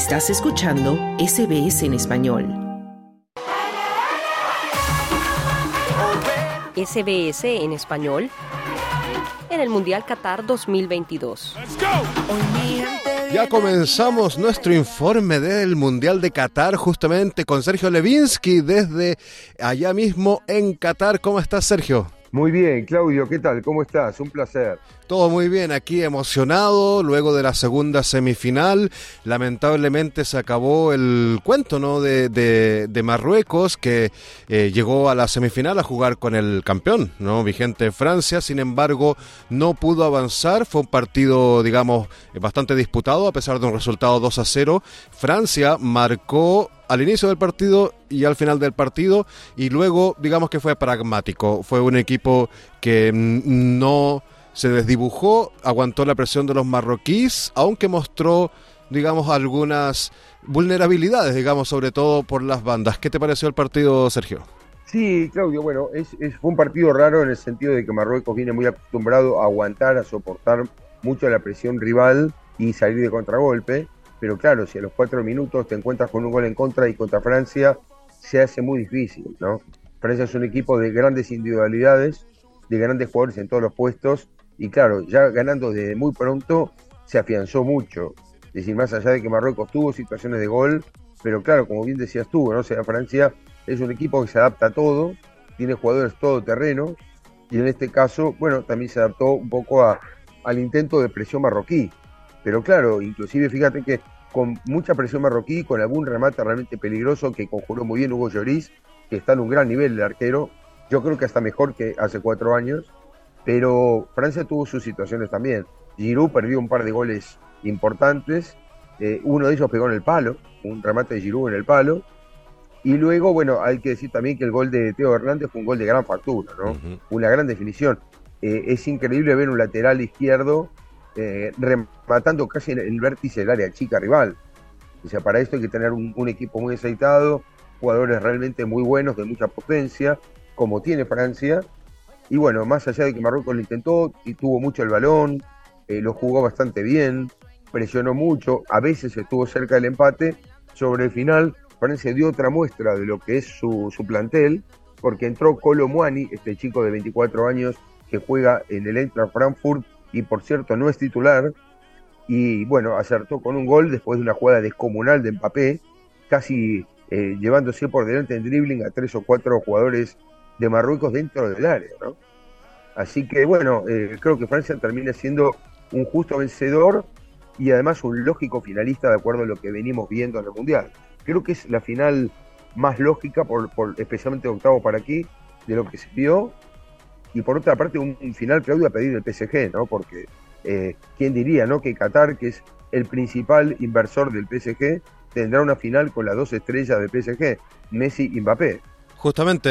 Estás escuchando SBS en español. SBS en español en el Mundial Qatar 2022. Ya comenzamos nuestro informe del Mundial de Qatar justamente con Sergio Levinsky desde allá mismo en Qatar. ¿Cómo estás, Sergio? Muy bien, Claudio, ¿qué tal? ¿Cómo estás? Un placer. Todo muy bien, aquí emocionado, luego de la segunda semifinal, lamentablemente se acabó el cuento ¿no? de, de, Marruecos, que eh, llegó a la semifinal a jugar con el campeón, ¿no? vigente Francia, sin embargo no pudo avanzar, fue un partido, digamos, bastante disputado, a pesar de un resultado 2 a 0. Francia marcó al inicio del partido y al final del partido y luego digamos que fue pragmático, fue un equipo que no se desdibujó, aguantó la presión de los marroquíes, aunque mostró digamos algunas vulnerabilidades, digamos sobre todo por las bandas. ¿Qué te pareció el partido, Sergio? Sí, Claudio, bueno, es, fue un partido raro en el sentido de que Marruecos viene muy acostumbrado a aguantar, a soportar mucho la presión rival y salir de contragolpe pero claro, si a los cuatro minutos te encuentras con un gol en contra y contra Francia, se hace muy difícil, ¿no? Francia es un equipo de grandes individualidades, de grandes jugadores en todos los puestos, y claro, ya ganando desde muy pronto, se afianzó mucho. Es decir, más allá de que Marruecos tuvo situaciones de gol, pero claro, como bien decías tú, ¿no? O sea, Francia es un equipo que se adapta a todo, tiene jugadores todo terreno, y en este caso, bueno, también se adaptó un poco al intento de presión marroquí. Pero claro, inclusive fíjate que con mucha presión marroquí, con algún remate realmente peligroso que conjuró muy bien Hugo Lloris, que está en un gran nivel de arquero, yo creo que hasta mejor que hace cuatro años, pero Francia tuvo sus situaciones también. Giroud perdió un par de goles importantes, eh, uno de ellos pegó en el palo, un remate de Giroud en el palo, y luego, bueno, hay que decir también que el gol de Teo Hernández fue un gol de gran factura, ¿no? Una gran definición. Eh, es increíble ver un lateral izquierdo eh, rematando casi en el vértice del área chica rival. O sea, para esto hay que tener un, equipo muy aceitado, jugadores realmente muy buenos, de mucha potencia, como tiene Francia. Y bueno, más allá de que Marruecos lo intentó y tuvo mucho el balón, eh, lo jugó bastante bien, presionó mucho, a veces estuvo cerca del empate. Sobre el final, Francia dio otra muestra de lo que es su, plantel, porque entró Colo Muani, este chico de 24 años que juega en el Eintracht Frankfurt y por cierto no es titular, y bueno, acertó con un gol después de una jugada descomunal de Mbappé, casi eh, llevándose por delante en dribbling a tres o cuatro jugadores de Marruecos dentro del área. Así que bueno, eh, creo que Francia termina siendo un justo vencedor y además un lógico finalista de acuerdo a lo que venimos viendo en el Mundial. Creo que es la final más lógica, por, por especialmente octavo para aquí, de lo que se vio y por otra parte un, final, Claudio, a pedir el PSG, ¿no? Porque, eh, ¿quién diría, no? Que Qatar, que es el principal inversor del PSG, tendrá una final con las dos estrellas del PSG, Messi y Mbappé. Justamente,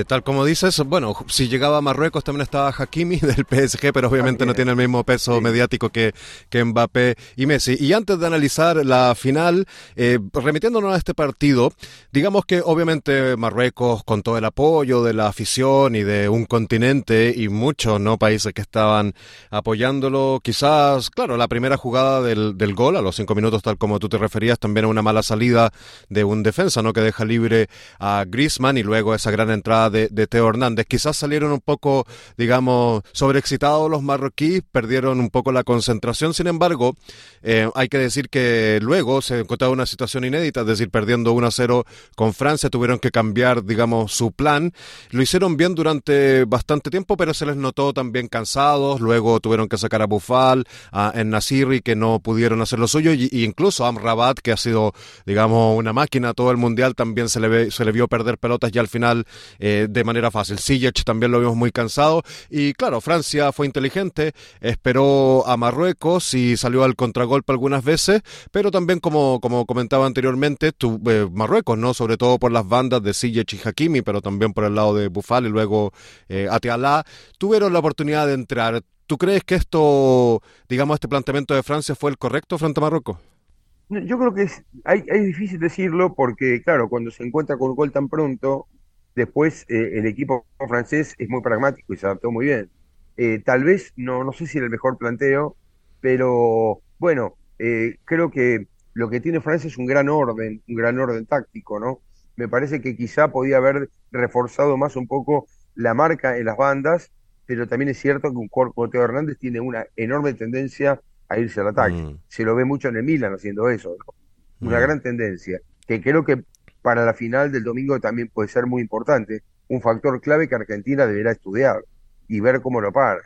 eh, tal como dices, bueno, si llegaba a Marruecos también estaba Hakimi del PSG, pero obviamente no tiene el mismo peso mediático que, que Mbappé y Messi. Y antes de analizar la final, eh, remitiéndonos a este partido, digamos que obviamente Marruecos, con todo el apoyo de la afición y de un continente y muchos no países que estaban apoyándolo, quizás, claro, la primera jugada del, del gol, a los cinco minutos, tal como tú te referías, también a una mala salida de un defensa, ¿no? Que deja libre a Griezmann y luego esa gran entrada de, Teo Hernández. Quizás salieron un poco, digamos, sobreexcitados los marroquíes, perdieron un poco la concentración. Sin embargo, eh, hay que decir que luego se encontraba una situación inédita, es decir, perdiendo 1 a 0 con Francia, tuvieron que cambiar, digamos, su plan. Lo hicieron bien durante bastante tiempo, pero se les notó también cansados. Luego tuvieron que sacar a Bufal, a Nasiri, que no pudieron hacer lo suyo, y, incluso a Amrabat, que ha sido, digamos, una máquina todo el mundial, también se le, ve, se le vio perder pelotas y al final eh, de manera fácil. Sijic también lo vimos muy cansado y claro, Francia fue inteligente, esperó a Marruecos y salió al contragolpe algunas veces, pero también como, como comentaba anteriormente, tu, eh, Marruecos, ¿no? Sobre todo por las bandas de Sijic y Hakimi, pero también por el lado de Bufal y luego eh, Atialá, tuvieron la oportunidad de entrar. ¿Tú crees que esto, digamos, este planteamiento de Francia fue el correcto frente a Marruecos? Yo creo que es, hay, es difícil decirlo porque, claro, cuando se encuentra con un gol tan pronto, después eh, el equipo francés es muy pragmático y se adaptó muy bien. Eh, tal vez, no, no sé si era el mejor planteo, pero bueno, eh, creo que lo que tiene Francia es un gran orden, un gran orden táctico, ¿no? Me parece que quizá podía haber reforzado más un poco la marca en las bandas, pero también es cierto que un cuerpo Teo Hernández tiene una enorme tendencia a irse al ataque. Mm. Se lo ve mucho en el Milan haciendo eso, ¿no? Una Mm. gran tendencia, que creo que para la final del domingo también puede ser muy importante, un factor clave que Argentina deberá estudiar y ver cómo lo para.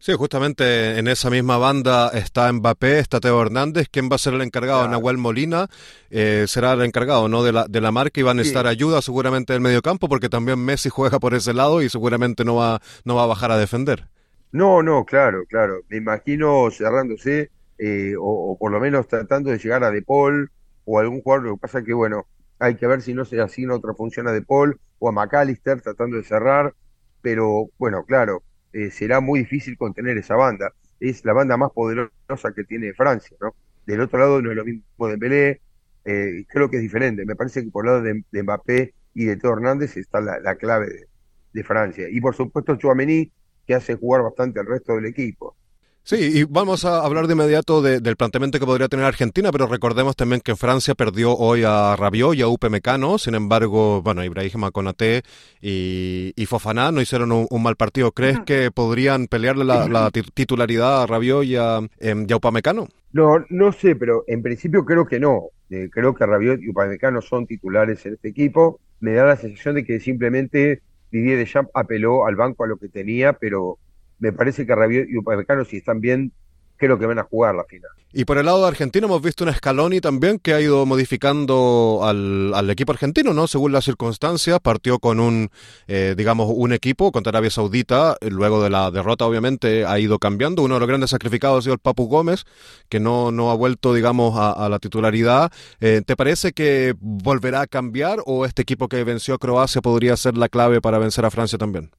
Sí, justamente en esa misma banda está Mbappé, está Teo Hernández. ¿Quién va a ser el encargado? Claro. Nahuel Molina eh, será el encargado ¿no? de, la, de la marca y va a necesitar Sí. ayuda seguramente del mediocampo porque también Messi juega por ese lado y seguramente no va, no va a bajar a defender. No, no, claro, claro. Me imagino cerrándose eh, o, o por lo menos tratando de llegar a De Paul o algún jugador. Lo que pasa que, bueno, hay que ver si no se asigna otra función a De Paul o a McAllister tratando de cerrar. Pero bueno, claro, eh, será muy difícil contener esa banda. Es la banda más poderosa que tiene Francia, ¿no? Del otro lado no es lo mismo Dembélé, eh, creo que es diferente. Me parece que por el lado de, de Mbappé y de Teo Hernández está la, la clave de, de Francia. Y por supuesto Chouameni, que hace jugar bastante al resto del equipo. Sí, y vamos a hablar de inmediato de- del planteamiento que podría tener Argentina, pero recordemos también que Francia perdió hoy a Rabiot y a Upamecano, sin embargo, bueno, Ibrahima Konaté y, y Fofana no hicieron un, un mal partido. ¿Crees que podrían pelearle la, la ti- titularidad a Rabiot y a, em, y a Upamecano? No, no sé, pero en principio creo que no. Eh, creo que Rabiot y Upamecano son titulares en este equipo. Me da la sensación de que simplemente Didier Deschamps apeló al banco a lo que tenía, pero me parece que Rabiot y Upamecano, si están bien, creo que van a jugar la final. Y por el lado de Argentina hemos visto una Scaloni también que ha ido modificando al, al equipo argentino, ¿no? Según las circunstancias, partió con un, eh, digamos, un equipo contra Arabia Saudita, luego de la derrota obviamente ha ido cambiando, uno de los grandes sacrificados ha sido el Papu Gómez, que no, no ha vuelto, digamos, a, a la titularidad. Eh, ¿Te parece que volverá a cambiar o este equipo que venció a Croacia podría ser la clave para vencer a Francia también?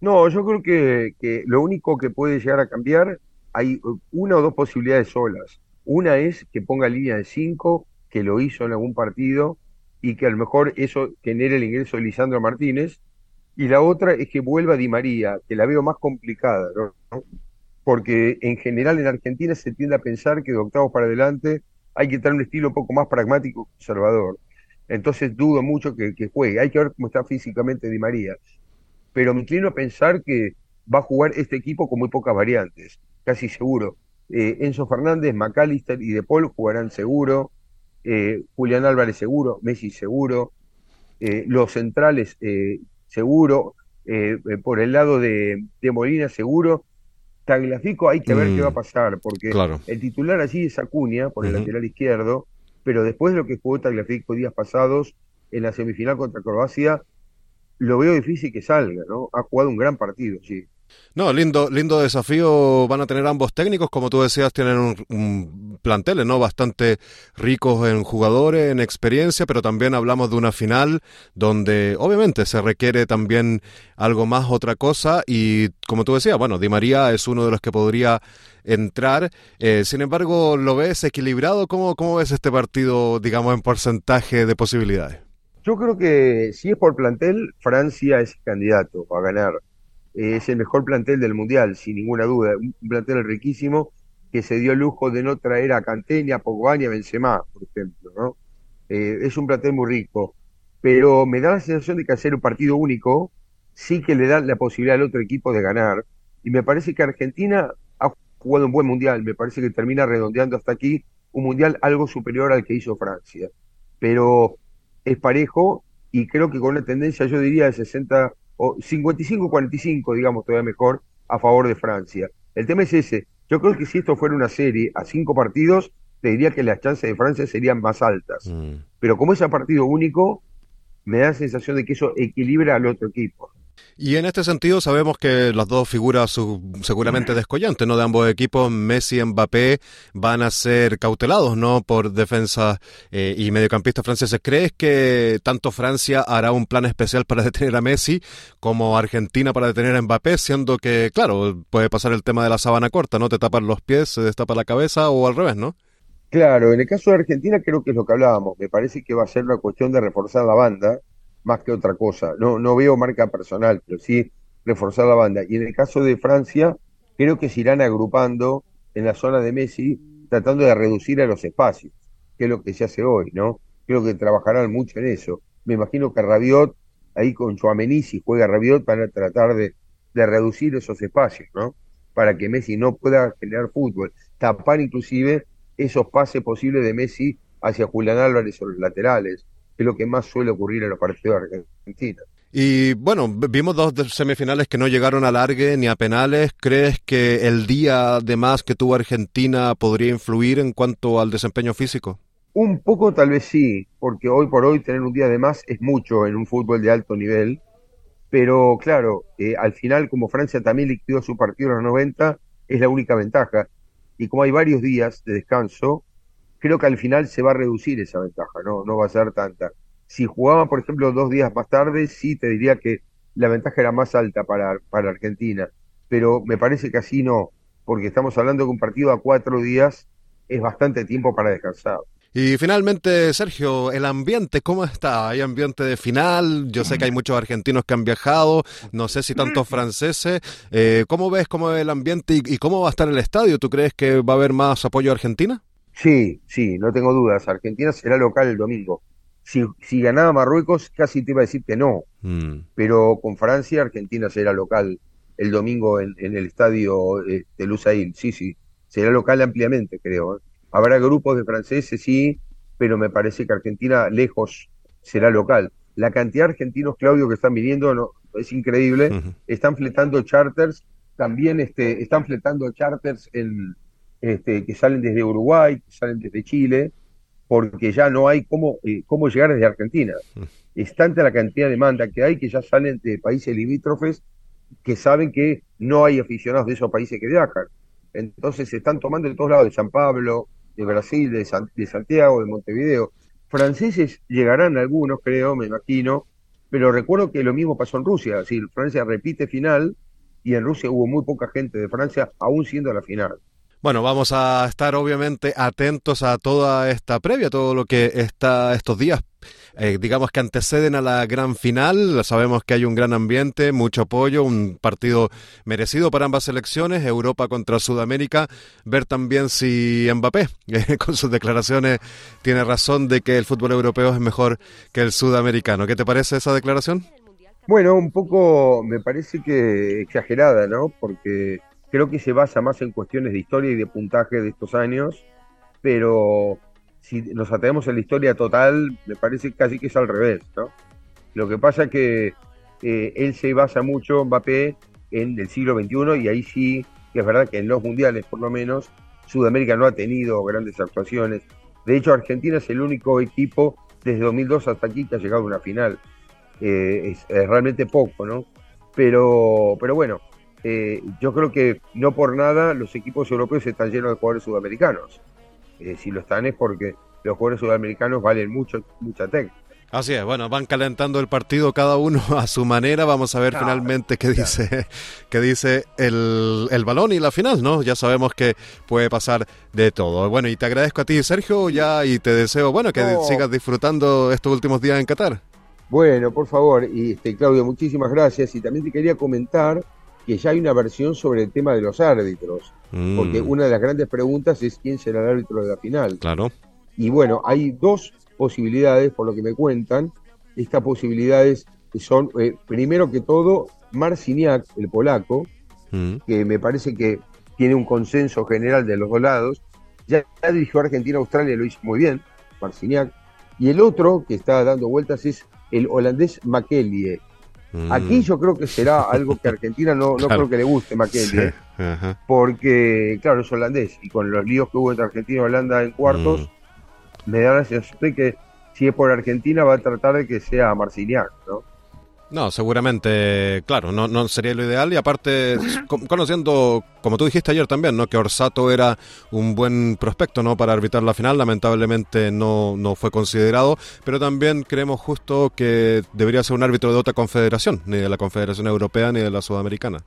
No, yo creo que, que lo único que puede llegar a cambiar, hay uh, una o dos posibilidades solas. Una es que ponga línea de cinco, que lo hizo en algún partido, y que a lo mejor eso genere el ingreso de Lisandro Martínez. Y la otra es que vuelva Di María, que la veo más complicada, ¿no? Porque en general en Argentina se tiende a pensar que de octavos para adelante hay que tener un estilo un poco más pragmático conservador. Entonces dudo mucho que, que juegue. Hay que ver cómo está físicamente Di María pero me inclino a pensar que va a jugar este equipo con muy pocas variantes, casi seguro. Eh, Enzo Fernández, McAllister y De Paul jugarán seguro, eh, Julián Álvarez seguro, Messi seguro, eh, los centrales eh, seguro, por el lado de, de Molina seguro. Tagliafico hay que ver Mm, qué va a pasar, porque claro. el titular allí es Acuña, por el lateral izquierdo, pero después de lo que jugó Tagliafico días pasados en la semifinal contra Croacia, lo veo difícil que salga, ¿no? Ha jugado un gran partido, sí. No, lindo, lindo desafío van a tener ambos técnicos, como tú decías, tienen un, un planteles, ¿no? Bastante ricos en jugadores, en experiencia, pero también hablamos de una final donde obviamente se requiere también algo más, otra cosa, y como tú decías, bueno, Di María es uno de los que podría entrar, Eh, sin embargo, ¿lo ves equilibrado? ¿Cómo, cómo ves este partido, digamos, en porcentaje de posibilidades? Yo creo que si es por plantel, Francia es candidato a ganar. Es el mejor plantel del Mundial, sin ninguna duda. Un plantel riquísimo que se dio el lujo de no traer a Kanté, ni a Pogba, ni a Benzema, por ejemplo, ¿no? Eh, es un plantel muy rico. Pero me da la sensación de que hacer un partido único sí que le da la posibilidad al otro equipo de ganar. Y me parece que Argentina ha jugado un buen Mundial. Me parece que termina redondeando hasta aquí un Mundial algo superior al que hizo Francia. Pero es parejo y creo que con una tendencia, yo diría, de 60 o 55-45, digamos, todavía mejor, a favor de Francia. El tema es ese. Yo creo que si esto fuera una serie a cinco partidos, te diría que las chances de Francia serían más altas. Mm. Pero como es a partido único, me da la sensación de que eso equilibra al otro equipo. Y en este sentido sabemos que las dos figuras seguramente descollantes ¿no? de ambos equipos, Messi y Mbappé, van a ser cautelados ¿no? por defensas eh, y mediocampistas franceses. ¿Crees que tanto Francia hará un plan especial para detener a Messi como Argentina para detener a Mbappé, siendo que, claro, puede pasar el tema de la sábana corta, ¿no? Te tapan los pies, se destapa la cabeza o al revés, ¿no? Claro, en el caso de Argentina creo que es lo que hablábamos. Me parece que va a ser una cuestión de reforzar la banda más que otra cosa. No, no veo marca personal, pero sí reforzar la banda. Y en el caso de Francia, creo que se irán agrupando en la zona de Messi, tratando de reducir a los espacios. que es lo que se hace hoy, ¿no? Creo que trabajarán mucho en eso. Me imagino que Rabiot, ahí con Chuamení, si juega Rabiot, van a tratar de, de reducir esos espacios, ¿no? Para que Messi no pueda generar fútbol. Tapar inclusive esos pases posibles de Messi hacia Julián Álvarez o los laterales, es lo que más suele ocurrir en los partidos de Argentina. Y bueno, vimos dos semifinales que no llegaron a largue ni a penales. ¿Crees que el día de más que tuvo Argentina podría influir en cuanto al desempeño físico? Un poco tal vez sí, porque hoy por hoy tener un día de más es mucho en un fútbol de alto nivel. Pero claro, eh, al final como Francia también liquidó su partido en los 90, es la única ventaja. Y como hay varios días de descanso, creo que al final se va a reducir esa ventaja, no, no va a ser tanta. Si jugaban, por ejemplo, dos días más tarde, sí te diría que la ventaja era más alta para, para Argentina, pero me parece que así no, porque estamos hablando de un partido a cuatro días es bastante tiempo para descansar. Y finalmente, Sergio, el ambiente, ¿cómo está? ¿Hay ambiente de final? Yo sé que hay muchos argentinos que han viajado, no sé si tantos franceses. Eh, ¿Cómo ves cómo es el ambiente y, y, cómo va a estar el estadio? ¿Tú crees que va a haber más apoyo a Argentina? Sí, sí, no tengo dudas. Argentina será local el domingo. Si, si ganaba Marruecos, casi te iba a decir que no. Mm. Pero con Francia, Argentina será local el domingo en, en el estadio eh, de Lusail. Sí, sí, será local ampliamente, creo. ¿eh? Habrá grupos de franceses, sí, pero me parece que Argentina lejos será local. La cantidad de argentinos, Claudio, que están viniendo no, es increíble. Uh -huh. Están fletando charters, también este, están fletando charters en, este, que salen desde Uruguay, que salen desde Chile, porque ya no hay cómo, eh, cómo llegar desde Argentina. Es tanta la cantidad de demanda que hay que ya salen de países limítrofes que saben que no hay aficionados de esos países que viajan. Entonces se están tomando de todos lados, de San Pablo, de Brasil, de, San, de Santiago, de Montevideo. Franceses llegarán algunos, creo, me imagino, pero recuerdo que lo mismo pasó en Rusia, es decir, Francia repite final y en Rusia hubo muy poca gente de Francia, aún siendo la final. Bueno, vamos a estar obviamente atentos a toda esta previa, todo lo que está estos días, eh, digamos que anteceden a la gran final. Sabemos que hay un gran ambiente, mucho apoyo, un partido merecido para ambas selecciones, Europa contra Sudamérica. Ver también si Mbappé, eh, con sus declaraciones, tiene razón de que el fútbol europeo es mejor que el sudamericano. ¿Qué te parece esa declaración? Bueno, un poco me parece que exagerada, ¿no? Porque creo que se basa más en cuestiones de historia y de puntaje de estos años, pero si nos atenemos a la historia total, me parece casi que es al revés, ¿no? Lo que pasa es que eh, él se basa mucho, Mbappé, en el siglo XXI y ahí sí, es verdad que en los mundiales por lo menos, Sudamérica no ha tenido grandes actuaciones. De hecho, Argentina es el único equipo desde 2002 hasta aquí que ha llegado a una final. Eh, es, es, realmente poco, ¿no? Pero, pero bueno, eh, yo creo que no por nada los equipos europeos están llenos de jugadores sudamericanos. Eh, si lo están es porque los jugadores sudamericanos valen mucho, mucha técnica. Así es, bueno, van calentando el partido cada uno a su manera. Vamos a ver claro, finalmente qué claro. dice, qué dice el, el, balón y la final, ¿no? Ya sabemos que puede pasar de todo. Bueno, y te agradezco a ti, Sergio, ya y te deseo, bueno, que no. sigas disfrutando estos últimos días en Qatar. Bueno, por favor, y este, Claudio, muchísimas gracias. Y también te quería comentar que ya hay una versión sobre el tema de los árbitros, mm. porque una de las grandes preguntas es quién será el árbitro de la final. Claro. Y bueno, hay dos posibilidades, por lo que me cuentan. Estas posibilidades son, eh, primero que todo, Marciniak, el polaco, mm. que me parece que tiene un consenso general de los dos lados. Ya, ya dirigió a Argentina, Australia, lo hizo muy bien, Marciniak. Y el otro que está dando vueltas es el holandés Makelie, Mm. Aquí yo creo que será algo que a Argentina no, no claro. creo que le guste Maquelli, sí. ¿eh? porque claro, es holandés y con los líos que hubo entre Argentina y Holanda en cuartos, mm. me da la sensación de que si es por Argentina va a tratar de que sea Marciniak, ¿no? No, seguramente, claro, no, no sería lo ideal y aparte, conociendo, como tú dijiste ayer también, ¿no? que Orsato era un buen prospecto ¿no? para arbitrar la final, lamentablemente no, no fue considerado, pero también creemos justo que debería ser un árbitro de otra confederación, ni de la Confederación Europea ni de la Sudamericana.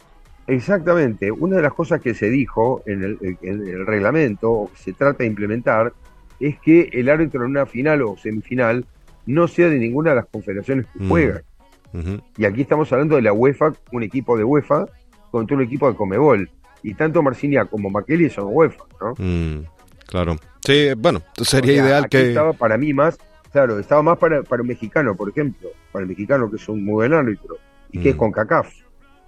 Exactamente, una de las cosas que se dijo en el, en el reglamento, o que se trata de implementar, es que el árbitro en una final o semifinal no sea de ninguna de las confederaciones que mm. juegan. Uh -huh. Y aquí estamos hablando de la UEFA, un equipo de UEFA contra un equipo de Comebol. Y tanto Marcinia como Makeli son UEFA, ¿no? Mm, Claro. Sí, bueno, sería ideal que... Estaba para mí más, claro, estaba más para, para un mexicano, por ejemplo, para el mexicano que es un muy buen árbitro y que es mm. con CACAF.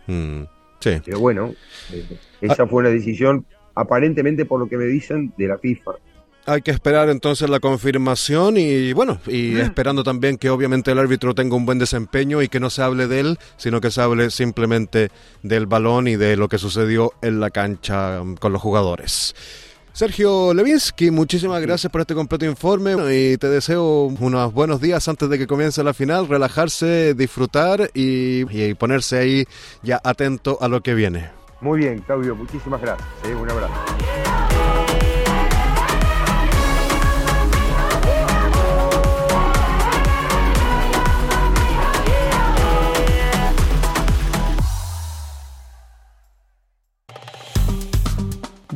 Mm, sí. Pero bueno, eh, esa fue una decisión aparentemente por lo que me dicen de la FIFA. Hay que esperar entonces la confirmación y bueno, y ah. esperando también que obviamente el árbitro tenga un buen desempeño y que no se hable de él, sino que se hable simplemente del balón y de lo que sucedió en la cancha con los jugadores. Sergio Levinsky, muchísimas gracias por este completo informe y te deseo unos buenos días antes de que comience la final, relajarse, disfrutar y, ponerse ahí ya atento a lo que viene. Muy bien, Claudio, muchísimas gracias. ¿eh? un abrazo.